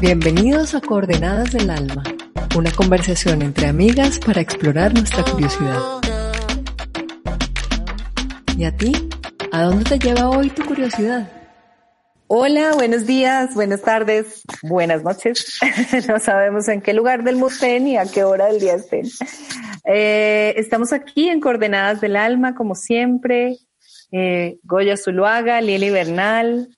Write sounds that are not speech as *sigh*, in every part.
Bienvenidos a Coordenadas del Alma, una conversación entre amigas para explorar nuestra curiosidad. ¿Y a ti? ¿A dónde te lleva hoy tu curiosidad? Hola, buenos días, buenas tardes, buenas noches. *laughs* no sabemos en qué lugar del mundo estén y a qué hora del día estén. Eh, estamos aquí en Coordenadas del Alma, como siempre. Eh, Goya Zuluaga, Lili Bernal,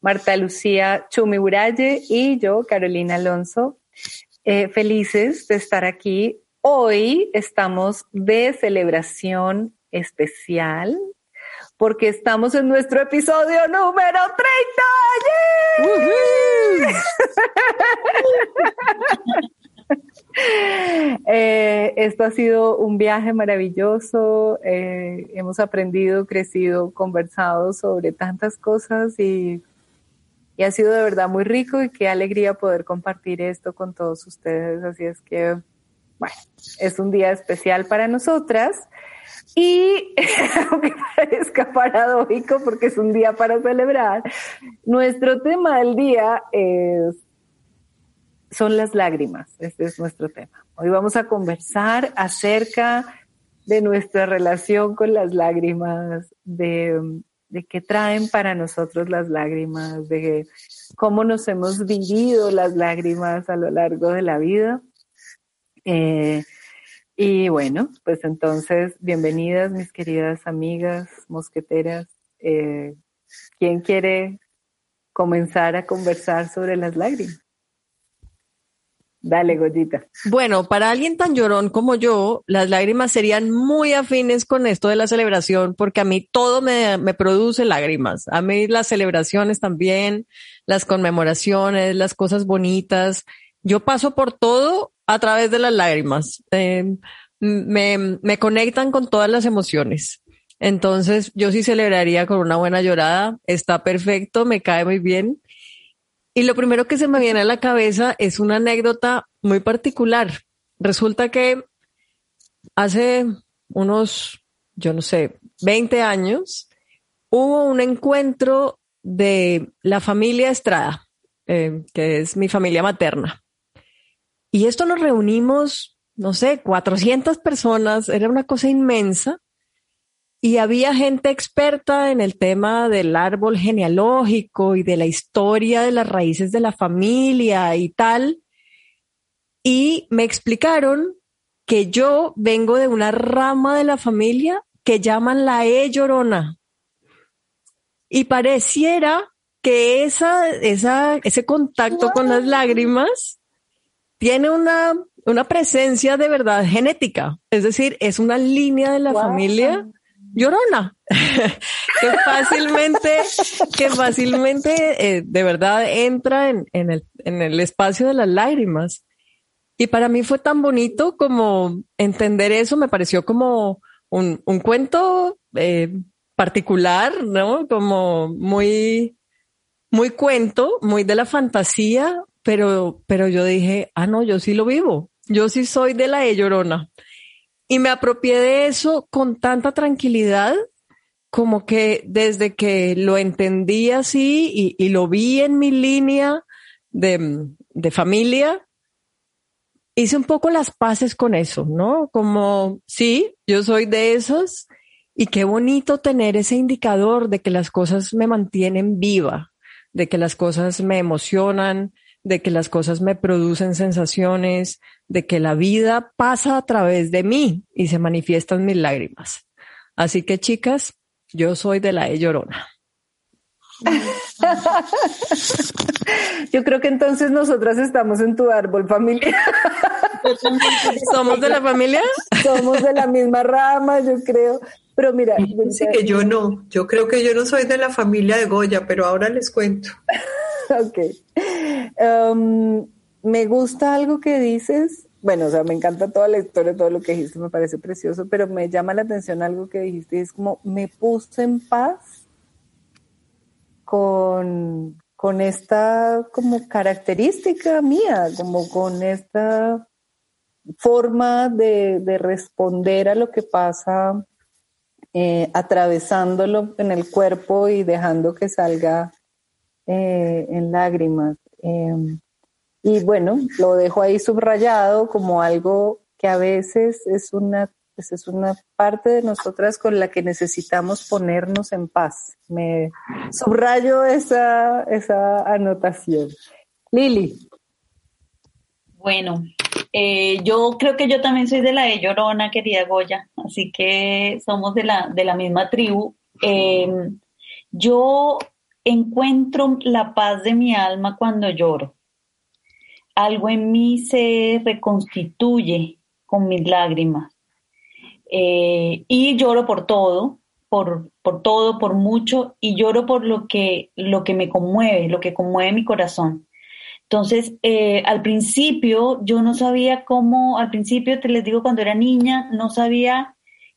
Marta Lucía Chumi Buralle y yo, Carolina Alonso. Eh, felices de estar aquí. Hoy estamos de celebración especial porque estamos en nuestro episodio número 30. *laughs* eh, esto ha sido un viaje maravilloso. Eh, hemos aprendido, crecido, conversado sobre tantas cosas y y ha sido de verdad muy rico y qué alegría poder compartir esto con todos ustedes. Así es que, bueno, es un día especial para nosotras y *laughs* aunque parezca paradójico porque es un día para celebrar, nuestro tema del día es son las lágrimas. Este es nuestro tema. Hoy vamos a conversar acerca de nuestra relación con las lágrimas, de de qué traen para nosotros las lágrimas, de cómo nos hemos vivido las lágrimas a lo largo de la vida. Eh, y bueno, pues entonces, bienvenidas mis queridas amigas mosqueteras. Eh, ¿Quién quiere comenzar a conversar sobre las lágrimas? Dale, Goyita. Bueno, para alguien tan llorón como yo, las lágrimas serían muy afines con esto de la celebración, porque a mí todo me, produce lágrimas. A mí las celebraciones también, las conmemoraciones, las cosas bonitas. Yo paso por todo a través de las lágrimas. Eh, me, me conectan con todas las emociones. Entonces, yo sí celebraría con una buena llorada. Está perfecto, me cae muy bien. Y lo primero que se me viene a la cabeza es una anécdota muy particular. Resulta que hace unos, yo no sé, 20 años, hubo un encuentro de la familia Estrada, eh, que es mi familia materna. Y esto nos reunimos, no sé, 400 personas, era una cosa inmensa y había gente experta en el tema del árbol genealógico y de la historia de las raíces de la familia y tal. Y me explicaron que yo vengo de una rama de la familia que llaman la E llorona. Y pareciera que esa, esa, ese contacto con las lágrimas tiene una, una presencia de verdad genética. Es decir, es una línea de la familia llorona, *laughs* que fácilmente, que fácilmente eh, de verdad entra en, el, espacio de las lágrimas. Y para mí fue tan bonito como entender eso, me pareció como un, cuento eh, particular, ¿no? Como muy, muy cuento, muy de la fantasía, pero, pero yo dije, ah, no, yo sí lo vivo. Yo sí soy de la e llorona. Y me apropié de eso con tanta tranquilidad como que desde que lo entendí así y, lo vi en mi línea de, de, familia, hice un poco las paces con eso, ¿no? Como, sí, yo soy de esos y qué bonito tener ese indicador de que las cosas me mantienen viva, de que las cosas me emocionan, de que las cosas me producen sensaciones, de que la vida pasa a través de mí y se manifiestan mis lágrimas. Así que chicas, yo soy de la E llorona. *laughs* Yo creo que entonces nosotras estamos en tu árbol familiar. *laughs* ¿Somos de la familia? Somos de la misma rama, yo creo. Pero mira, dice que yo no, yo creo que yo no soy de la familia de Goya, pero ahora les cuento. *laughs* ok. Um, me gusta algo que dices. Bueno, o sea, me encanta toda la historia, todo lo que dijiste, me parece precioso, pero me llama la atención algo que dijiste, es como me puse en paz con, con esta como característica mía, como con esta forma de, de responder a lo que pasa eh, atravesándolo en el cuerpo y dejando que salga eh, en lágrimas. Em, y bueno, lo dejo ahí subrayado como algo que a veces es una, pues es una parte de nosotras con la que necesitamos ponernos en paz. Me subrayo esa, esa anotación. Lili. Bueno, eh, yo creo que yo también soy de la de Llorona, querida Goya, así que somos de la, de la misma tribu. Em, yo encuentro la paz de mi alma cuando lloro. Algo en mí se reconstituye con mis lágrimas. Eh, y lloro por todo, por, por, todo, por mucho, y lloro por lo que, lo que me conmueve, lo que conmueve mi corazón. Entonces, eh, al principio yo no sabía cómo, al principio te les digo cuando era niña, no sabía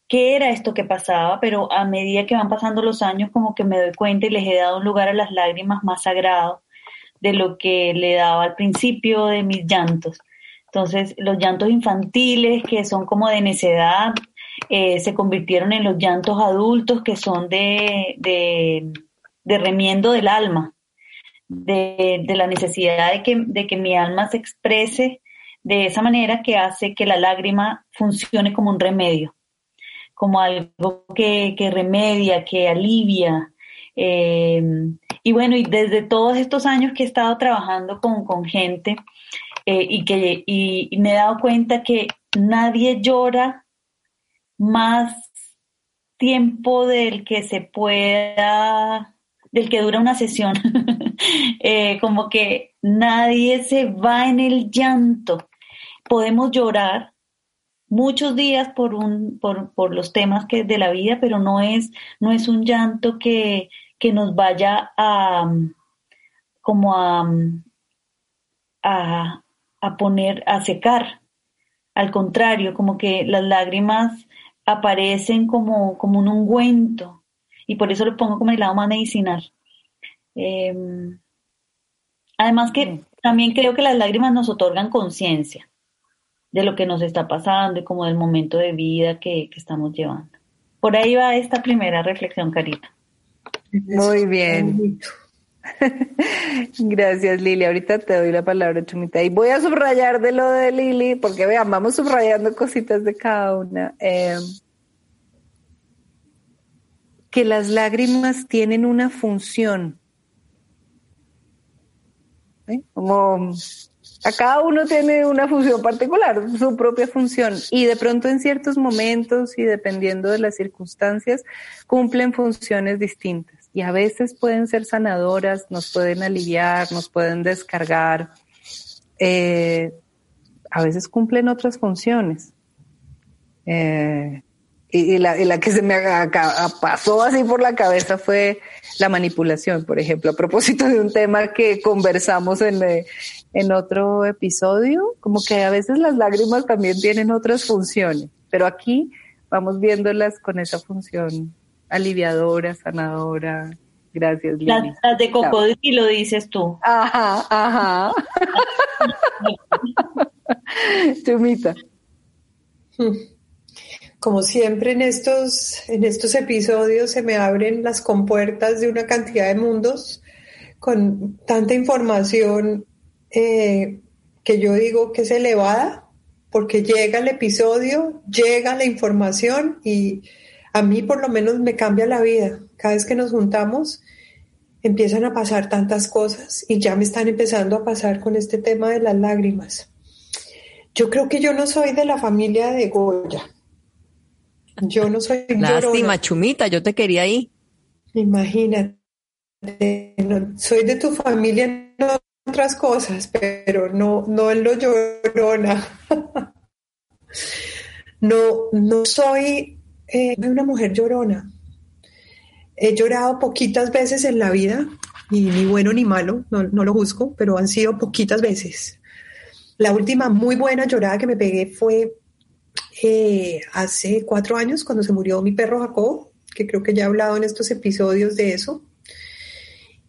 qué era esto que pasaba, pero a medida que van pasando los años como que me doy cuenta y les he dado un lugar a las lágrimas más sagrado de lo que le daba al principio de mis llantos. Entonces, los llantos infantiles que son como de necedad, eh, se convirtieron en los llantos adultos que son de, de, de remiendo del alma de, la necesidad de que, de que mi alma se exprese de esa manera que hace que la lágrima funcione como un remedio, como algo que, remedia, que alivia. Eh, y bueno, y desde todos estos años que he estado trabajando con, gente eh, y que y me he dado cuenta que nadie llora más tiempo del que se pueda del que dura una sesión. *laughs* Eh, como que nadie se va en el llanto. Podemos llorar muchos días por, un, por, por los temas que, de la vida, pero no es, no es un llanto que, que nos vaya a como a, a, a poner, a secar. Al contrario, como que las lágrimas aparecen como, como un ungüento, y por eso lo pongo como el lado más medicinal. Em, además que también creo que las lágrimas nos otorgan conciencia de lo que nos está pasando y como del momento de vida que, estamos llevando. Por ahí va esta primera reflexión, Carita. Muy bien. *laughs* Gracias, Lili. Ahorita te doy la palabra, Chumita. Y voy a subrayar de lo de Lili, porque vean, vamos subrayando cositas de cada una. Em, que las lágrimas tienen una función. Como a cada uno tiene una función particular, su propia función, y de pronto en ciertos momentos y dependiendo de las circunstancias, cumplen funciones distintas. Y a veces pueden ser sanadoras, nos pueden aliviar, nos pueden descargar. Eh, a veces cumplen otras funciones. Eh, y, la, la, que se me pasó así por la cabeza fue la manipulación, por ejemplo, a propósito de un tema que conversamos en, eh, en otro episodio, como que a veces las lágrimas también tienen otras funciones, pero aquí vamos viéndolas con esa función aliviadora, sanadora. Gracias, Lili. Las, las de cocodrilo, dices tú. Ajá, ajá. *laughs* Chumita. Hmm. Como siempre en estos, en estos episodios se me abren las compuertas de una cantidad de mundos con tanta información eh, que yo digo que es elevada, porque llega el episodio, llega la información y a mí por lo menos me cambia la vida. Cada vez que nos juntamos empiezan a pasar tantas cosas y ya me están empezando a pasar con este tema de las lágrimas. Yo creo que yo no soy de la familia de Goya. Yo no soy Lástima, Chumita, yo te quería ahí. Imagínate, soy de tu familia otras cosas, pero no, no en lo llorona. *laughs* no, no soy eh, una mujer llorona. He llorado poquitas veces en la vida, y ni bueno ni malo, no, lo juzgo, pero han sido poquitas veces. La última muy buena llorada que me pegué fue eh, hace cuatro años cuando se murió mi perro Jacob, que creo que ya he hablado en estos episodios de eso.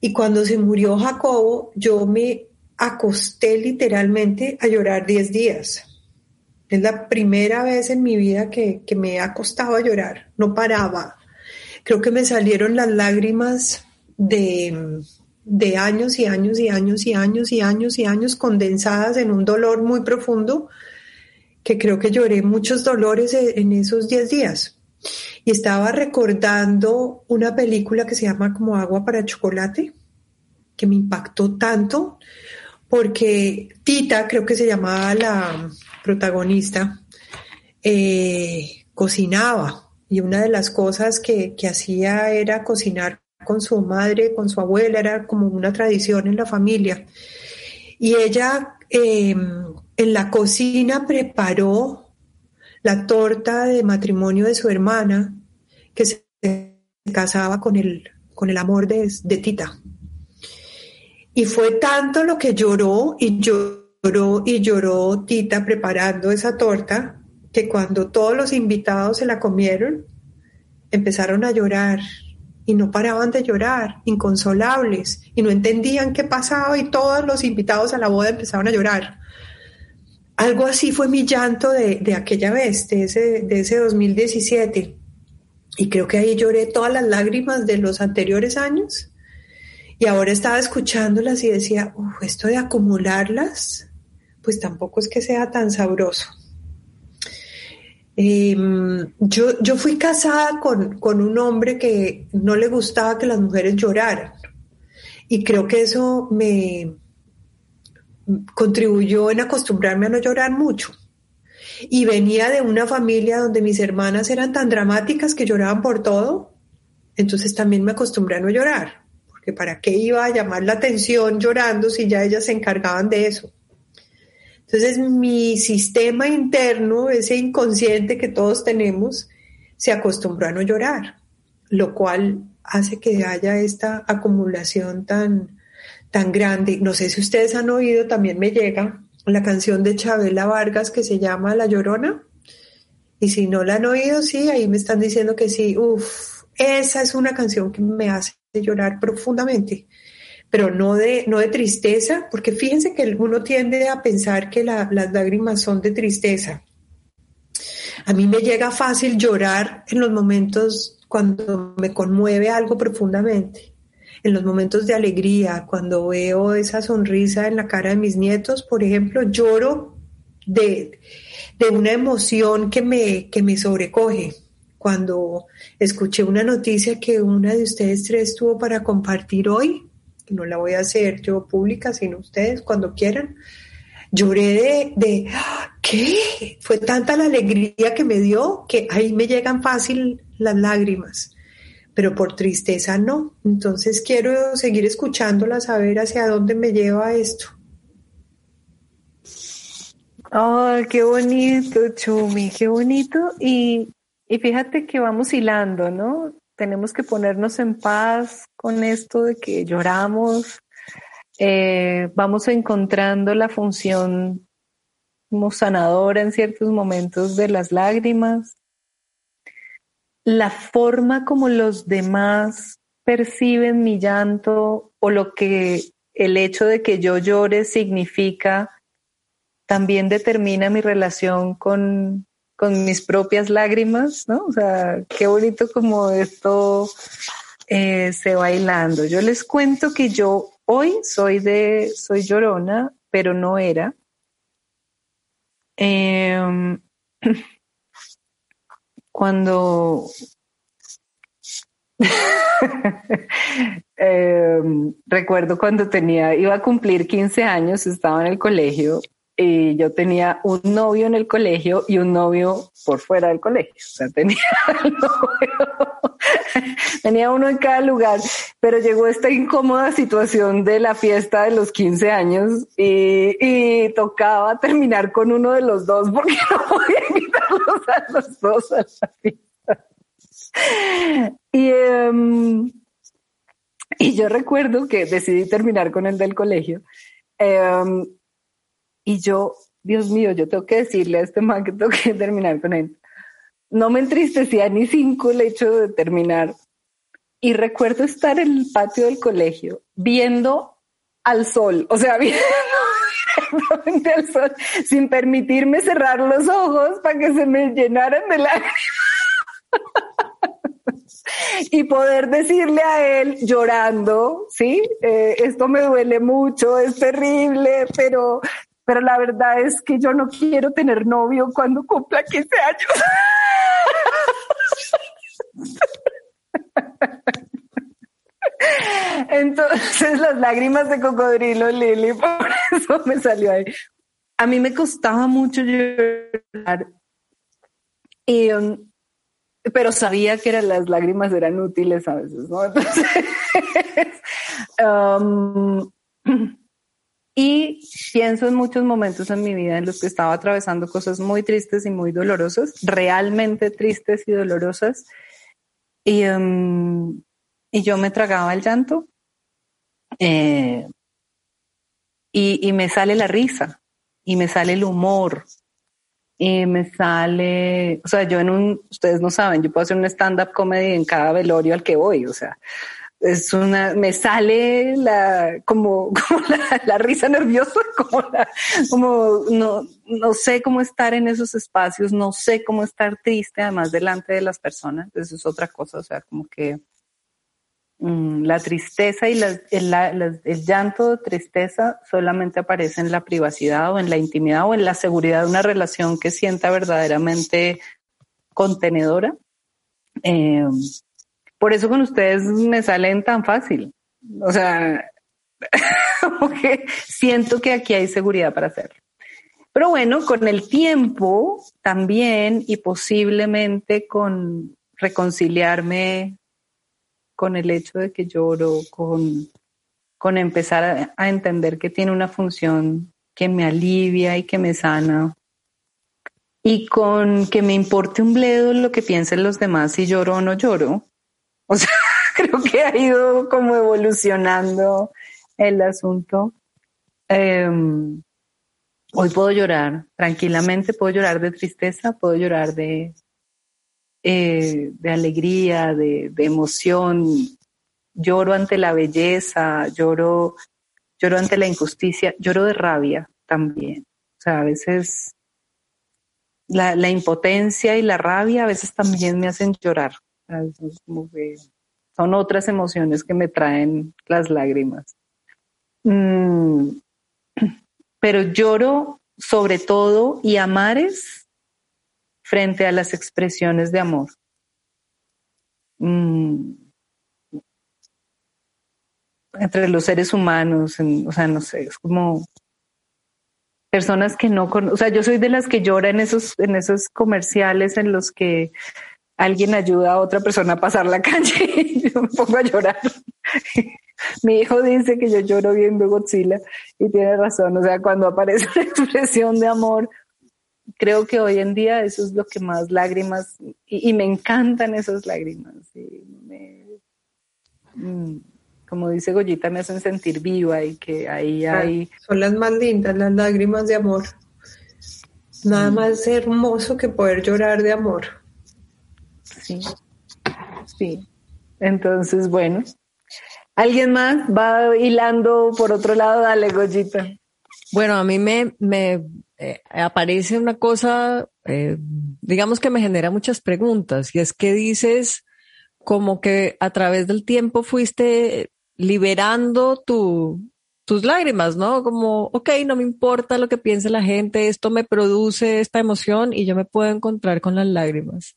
Y cuando se murió Jacobo, yo me acosté literalmente a llorar 10 días. Es la primera vez en mi vida que, que me he acostado a llorar, no paraba. Creo que me salieron las lágrimas de, de años y años y años y años y años y años condensadas en un dolor muy profundo, que creo que lloré muchos dolores en esos 10 días. Y estaba recordando una película que se llama como Agua para Chocolate, que me impactó tanto, porque Tita, creo que se llamaba la protagonista, eh, cocinaba. Y una de las cosas que, que hacía era cocinar con su madre, con su abuela, era como una tradición en la familia. Y ella eh, en la cocina preparó la torta de matrimonio de su hermana, que se casaba con el, con el amor de, de Tita. Y fue tanto lo que lloró y lloró y lloró Tita preparando esa torta, que cuando todos los invitados se la comieron, empezaron a llorar y no paraban de llorar, inconsolables, y no entendían qué pasaba y todos los invitados a la boda empezaron a llorar. Algo así fue mi llanto de, aquella vez, de ese, de ese 2017. Y creo que ahí lloré todas las lágrimas de los anteriores años. Y ahora estaba escuchándolas y decía, esto de acumularlas, pues tampoco es que sea tan sabroso. Em, yo, yo fui casada con, con un hombre que no le gustaba que las mujeres lloraran. Y creo que eso me, contribuyó en acostumbrarme a no llorar mucho. Y venía de una familia donde mis hermanas eran tan dramáticas que lloraban por todo, entonces también me acostumbré a no llorar, porque para qué iba a llamar la atención llorando si ya ellas se encargaban de eso. Entonces mi sistema interno, ese inconsciente que todos tenemos, se acostumbró a no llorar, lo cual hace que haya esta acumulación tan, tan grande. No sé si ustedes han oído, también me llega la canción de Chabela Vargas que se llama La Llorona. Y si no la han oído, sí, ahí me están diciendo que sí. Uf, esa es una canción que me hace llorar profundamente, pero no de, no de tristeza, porque fíjense que uno tiende a pensar que las lágrimas son de tristeza. A mí me llega fácil llorar en los momentos cuando me conmueve algo profundamente en los momentos de alegría, cuando veo esa sonrisa en la cara de mis nietos, por ejemplo, lloro de, de una emoción que me, que me sobrecoge. Cuando escuché una noticia que una de ustedes tres tuvo para compartir hoy, que no la voy a hacer yo pública, sino ustedes cuando quieran, lloré de, de, ¿qué? Fue tanta la alegría que me dio que ahí me llegan fácil las lágrimas pero por tristeza no. Entonces quiero seguir escuchándola, saber hacia dónde me lleva esto. ¡Ay, qué bonito, Chumi, qué bonito! Y, y fíjate que vamos hilando, ¿no? Tenemos que ponernos en paz con esto de que lloramos, eh, vamos encontrando la función como sanadora en ciertos momentos de las lágrimas, la forma como los demás perciben mi llanto o lo que el hecho de que yo llore significa también determina mi relación con, mis propias lágrimas, ¿no? O sea, qué bonito como esto eh, se bailando. Yo les cuento que yo hoy soy de, soy llorona, pero no era. Em, *clears throat* cuando *laughs* em, recuerdo cuando tenía, iba a cumplir 15 años, estaba en el colegio y yo tenía un novio en el colegio y un novio por fuera del colegio. O sea, *laughs* tenía, tenía uno en cada lugar, pero llegó esta incómoda situación de la fiesta de los 15 años y, y tocaba terminar con uno de los dos porque *laughs* no podía invitarlos a los dos a la fiesta. y, em, y yo recuerdo que decidí terminar con el del colegio. Em, y yo, Dios mío, yo tengo que decirle a este man que tengo que terminar con él. No me entristecía ni cinco el hecho de terminar. Y recuerdo estar en el patio del colegio viendo al sol, o sea, *laughs* viendo al sol, sin permitirme cerrar los ojos para que se me llenaran de lágrimas. *laughs* y poder decirle a él llorando, sí, eh, esto me duele mucho, es terrible, pero, pero la verdad es que yo no quiero tener novio cuando cumpla 15 años. Entonces las lágrimas de cocodrilo, Lili, por eso me salió ahí. A mí me costaba mucho llorar. Um, pero sabía que eran, las lágrimas eran útiles a veces, ¿no? Entonces, *laughs* um, y pienso en muchos momentos en mi vida en los que estaba atravesando cosas muy tristes y muy dolorosas, realmente tristes y dolorosas. Y, um, y yo me tragaba el llanto eh, y, y me sale la risa y me sale el humor y me sale, o sea, yo en un, ustedes no saben, yo puedo hacer un stand-up comedy en cada velorio al que voy, o sea, es una, me sale la, como, *laughs* como la, risa nerviosa, como la, como no, no sé cómo estar en esos espacios, no sé cómo estar triste además delante de las personas, eso es otra cosa, o sea, como que Mm, la tristeza y el, llanto de tristeza solamente aparece en la privacidad o en la intimidad o en la seguridad de una relación que sienta verdaderamente contenedora. Eh, por eso con ustedes me salen tan fácil. O sea, *laughs* siento que aquí hay seguridad para hacerlo. Pero bueno, con el tiempo también y posiblemente con reconciliarme con el hecho de que lloro, con, con empezar a, entender que tiene una función que me alivia y que me sana, y con que me importe un bledo lo que piensen los demás si lloro o no lloro. O sea, *laughs* creo que ha ido como evolucionando el asunto. Em, hoy puedo llorar tranquilamente, puedo llorar de tristeza, puedo llorar de, eh, de alegría, de, emoción. Lloro ante la belleza, lloro, lloro ante la injusticia, lloro de rabia también. O sea, a veces la, impotencia y la rabia a veces también me hacen llorar. Son otras emociones que me traen las lágrimas. Mm, *clears throat* pero lloro sobre todo y amares frente a las expresiones de amor. Mm. Entre los seres humanos, o sea, no sé, es como personas que no conocen, o sea, yo soy de las que llora en esos, en esos comerciales en los que alguien ayuda a otra persona a pasar la calle *laughs* y yo me pongo a llorar. *laughs* Mi hijo dice que yo lloro viendo Godzilla y tiene razón, o sea, cuando aparece *laughs* una expresión de amor creo que hoy en día eso es lo que más lágrimas, y, me encantan esas lágrimas. Mm, como dice Goyita, me hacen sentir viva y que ahí hay... Son las más lindas, las lágrimas de amor. Nada más hermoso que poder llorar de amor. Sí, sí. Entonces, bueno, ¿alguien más va hilando por otro lado? Dale, Goyita. Bueno, a mí me, me eh, aparece una cosa, eh, digamos que me genera muchas preguntas, y es que dices como que a través del tiempo fuiste liberando tu, tus lágrimas, ¿no? Como, ok, no me importa lo que piense la gente, esto me produce esta emoción y yo me puedo encontrar con las lágrimas.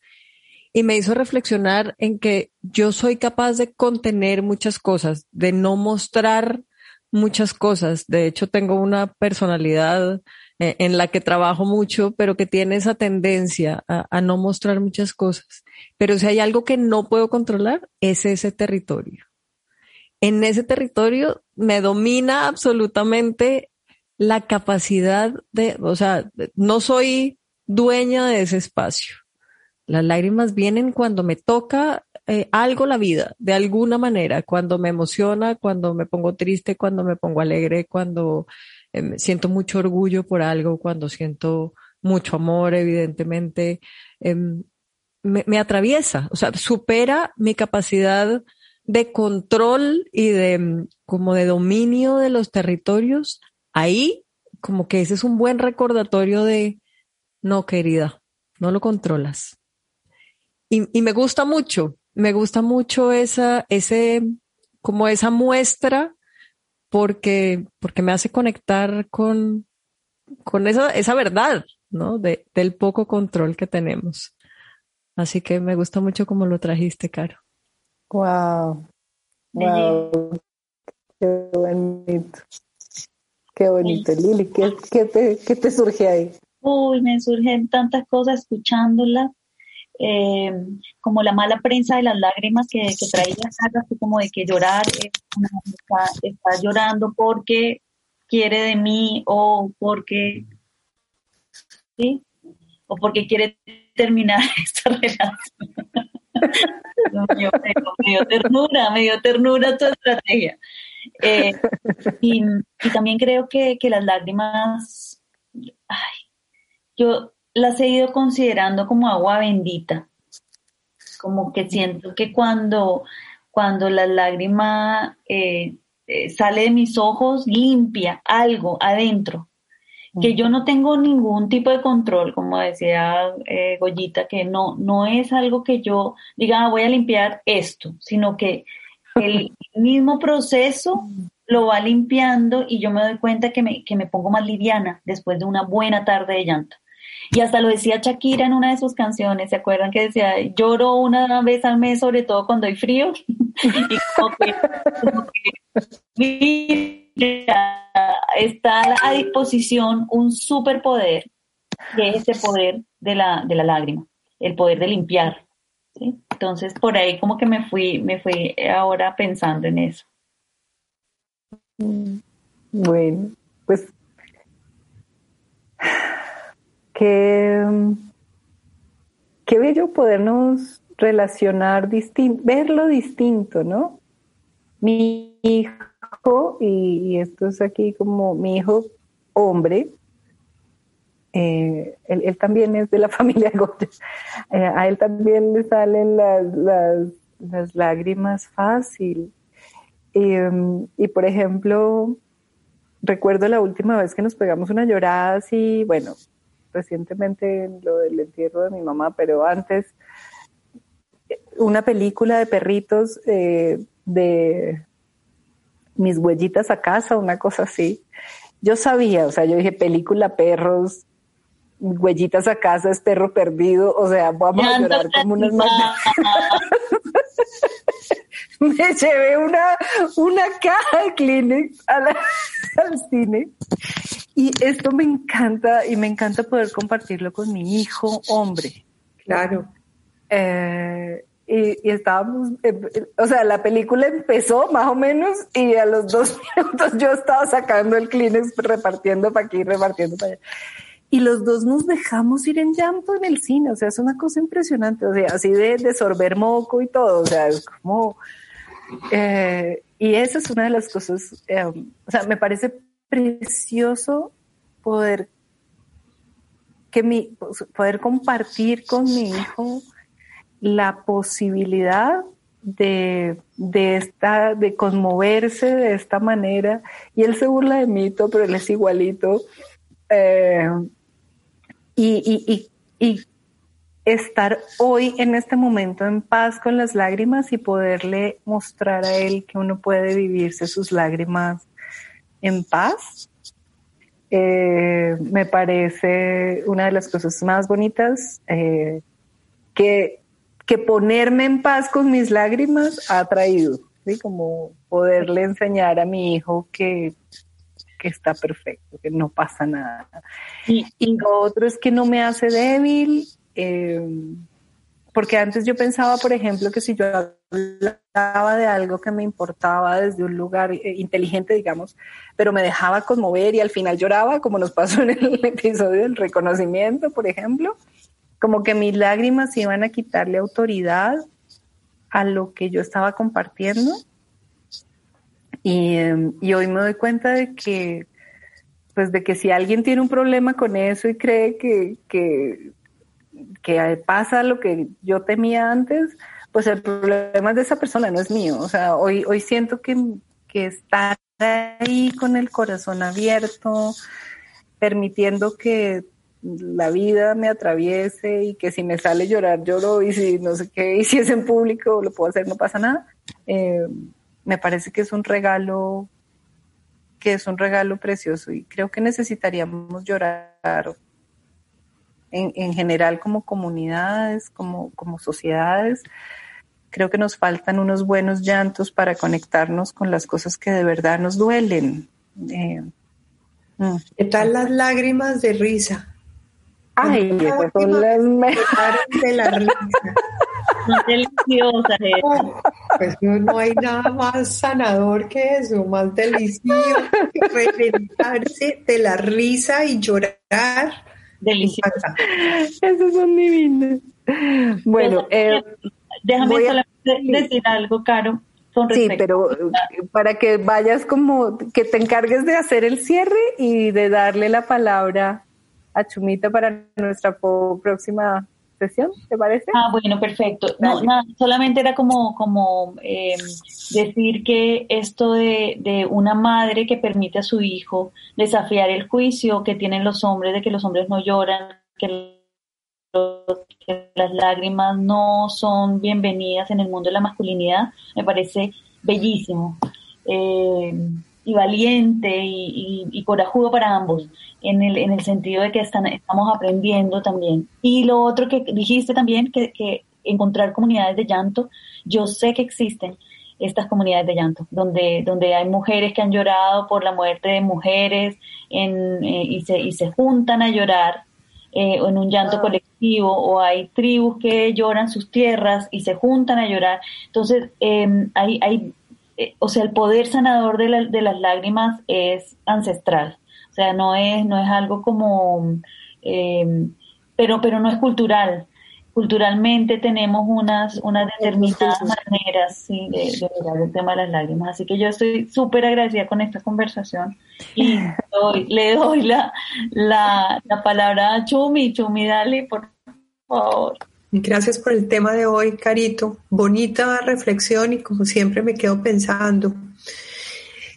Y me hizo reflexionar en que yo soy capaz de contener muchas cosas, de no mostrar muchas cosas. De hecho, tengo una personalidad eh, en la que trabajo mucho, pero que tiene esa tendencia a, no mostrar muchas cosas. Pero si hay algo que no puedo controlar, es ese territorio. En ese territorio me domina absolutamente la capacidad de, o sea, no soy dueña de ese espacio. Las lágrimas vienen cuando me toca eh, algo la vida, de alguna manera, cuando me emociona, cuando me pongo triste, cuando me pongo alegre, cuando eh, siento mucho orgullo por algo, cuando siento mucho amor, evidentemente, em, me, me, atraviesa, o sea, supera mi capacidad de control y de em, como de dominio de los territorios. Ahí, como que ese es un buen recordatorio de, no, querida, no lo controlas. Y, y me gusta mucho, me gusta mucho esa, ese, como esa muestra porque, porque me hace conectar con, con esa, esa verdad, ¿no? De, del poco control que tenemos. Así que me gusta mucho cómo lo trajiste, Caro. Wow. Wow. Qué bonito. Qué bonito, Lili. ¿Qué, qué, te, ¿Qué te surge ahí? Uy, me surgen tantas cosas escuchándola. Eh, como la mala prensa de las lágrimas que, traía así como de que llorar, está, está llorando porque quiere de mí o porque ¿sí? O porque quiere terminar *laughs* esta relación. *laughs* me, dio, ternura, me dio ternura tu estrategia. Eh, y, y, también creo que, que las lágrimas, ay, yo las he ido considerando como agua bendita. Como que siento que cuando, cuando la lágrima eh, eh, sale de mis ojos, limpia algo adentro que yo no tengo ningún tipo de control, como decía eh, Goyita, que no, no es algo que yo diga, ah, voy a limpiar esto, sino que el *laughs* mismo proceso lo va limpiando y yo me doy cuenta que me, que me pongo más liviana después de una buena tarde de llanto. Y hasta lo decía Shakira en una de sus canciones, ¿se acuerdan que decía, lloro una vez al mes, sobre todo cuando hay frío? *laughs* y como que, como que está a disposición un superpoder, que es ese poder de la, de la lágrima, el poder de limpiar. Entonces, por ahí como que me fui, me fui ahora pensando en eso. Bueno, pues qué, qué bello podernos relacionar distinto, verlo distinto, ¿no? Mi hijo y, esto es aquí como mi hijo hombre, eh, él, también es de la *laughs* familia Goya, eh, a él también le salen las, las, lágrimas fácil. Em, y por ejemplo, recuerdo la última vez que nos pegamos una llorada así, bueno, recientemente lo del entierro de mi mamá, pero antes, una película de perritos eh, de mis huellitas a casa, una cosa así. Yo sabía, o sea, yo dije película perros, huellitas a casa es perro perdido, o sea, vamos a llorar como unas más. *laughs* Me llevé una, una caja de Kleenex al cine. Y esto me encanta y me encanta poder compartirlo con mi hijo hombre. Claro. Eh, y, estábamos, eh, o sea, la película empezó más o menos y a los dos *laughs* minutos yo estaba sacando el Kleenex, repartiendo para aquí, repartiendo para allá. Y los dos nos dejamos ir en llanto en el cine, o sea, es una cosa impresionante, o sea, así de, de sorber moco y todo, o sea, es como... Eh, y esa es una de las cosas, eh, o sea, me parece precioso poder que mi, poder compartir con mi hijo la posibilidad de, de, esta, de conmoverse de esta manera. Y él se burla de mí, pero él es igualito. Eh, y, y, estar hoy en este momento en paz con las lágrimas y poderle mostrar a él que uno puede vivirse sus lágrimas en paz, eh, me parece una de las cosas más bonitas eh, que que ponerme en paz con mis lágrimas ha traído, ¿sí? Como poderle enseñar a mi hijo que, que está perfecto, que no pasa nada. Y, lo otro es que no me hace débil, eh, porque antes yo pensaba, por ejemplo, que si yo hablaba de algo que me importaba desde un lugar eh, inteligente, digamos, pero me dejaba conmover y al final lloraba, como nos pasó en el *laughs* episodio del reconocimiento, por ejemplo, como que mis lágrimas iban a quitarle autoridad a lo que yo estaba compartiendo. Y, em, y hoy me doy cuenta de que, pues de que si alguien tiene un problema con eso y cree que, que, que pasa lo que yo temía antes, pues el problema es de esa persona, no es mío. O sea, hoy, hoy siento que, que estar ahí con el corazón abierto, permitiendo que la vida me atraviese y que si me sale llorar lloro y si no sé qué, y si es en público lo puedo hacer, no pasa nada. Eh, me parece que es un regalo, que es un regalo precioso y creo que necesitaríamos llorar en, en general como comunidades, como, como sociedades. Creo que nos faltan unos buenos llantos para conectarnos con las cosas que de verdad nos duelen. Eh, Mm. ¿Qué tal las lágrimas de risa? Ay, esas son las de la risa. *laughs* Deliciosa oh, pues no, hay nada más sanador que eso, más delicioso que reventarse de la risa y llorar. Deliciosa. Esos son divinos. Bueno, eh, déjame solamente decir algo, Caro sí, pero para que vayas como, que te encargues de hacer el cierre y de darle la palabra a Chumita para nuestra próxima ¿te parece? Ah, bueno, perfecto. No, nada, solamente era como, como eh, decir que esto de, de una madre que permite a su hijo desafiar el juicio que tienen los hombres de que los hombres no lloran, que que las lágrimas no son bienvenidas en el mundo de la masculinidad, me parece bellísimo eh, y valiente y, corajudo para ambos, en el, en el sentido de que están, estamos aprendiendo también. Y lo otro que dijiste también, que, que encontrar comunidades de llanto, yo sé que existen estas comunidades de llanto, donde, donde hay mujeres que han llorado por la muerte de mujeres en, eh, y, se, y se juntan a llorar eh, en un llanto colectivo o hay tribus que lloran sus tierras y se juntan a llorar. Entonces, eh, hay, hay eh, o sea, el poder sanador de, de, las lágrimas es ancestral. O sea, no es, no es algo como, em, pero, pero no es cultural culturalmente tenemos unas, unas determinadas maneras sí, de, de, mirar el tema de las lágrimas. Así que yo estoy súper agradecida con esta conversación y le doy la, la, la, palabra a Chumi. Chumi, dale, por favor. Gracias por el tema de hoy, Carito. Bonita reflexión y como siempre me quedo pensando.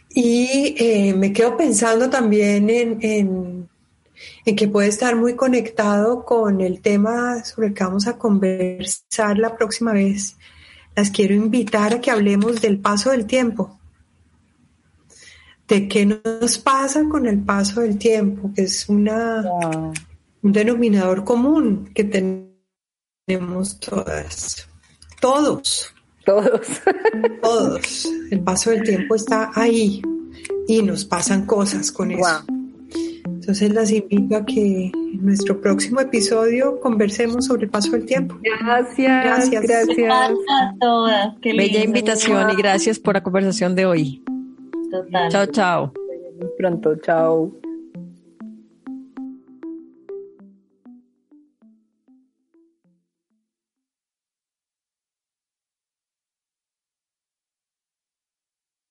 Y eh, me quedo pensando también en, en en que puede estar muy conectado con el tema sobre el que vamos a conversar la próxima vez. Las quiero invitar a que hablemos del paso del tiempo, de qué nos pasa con el paso del tiempo, que es una, un denominador común que tenemos todas, todos. Todos. Todos. El paso del tiempo está ahí y nos pasan cosas con eso. Entonces las invito a que en nuestro próximo episodio conversemos sobre el paso del tiempo. Gracias, gracias, gracias. a todas. Bella invitación y gracias por la conversación de hoy. Total. Chao, chao. Pronto, chao.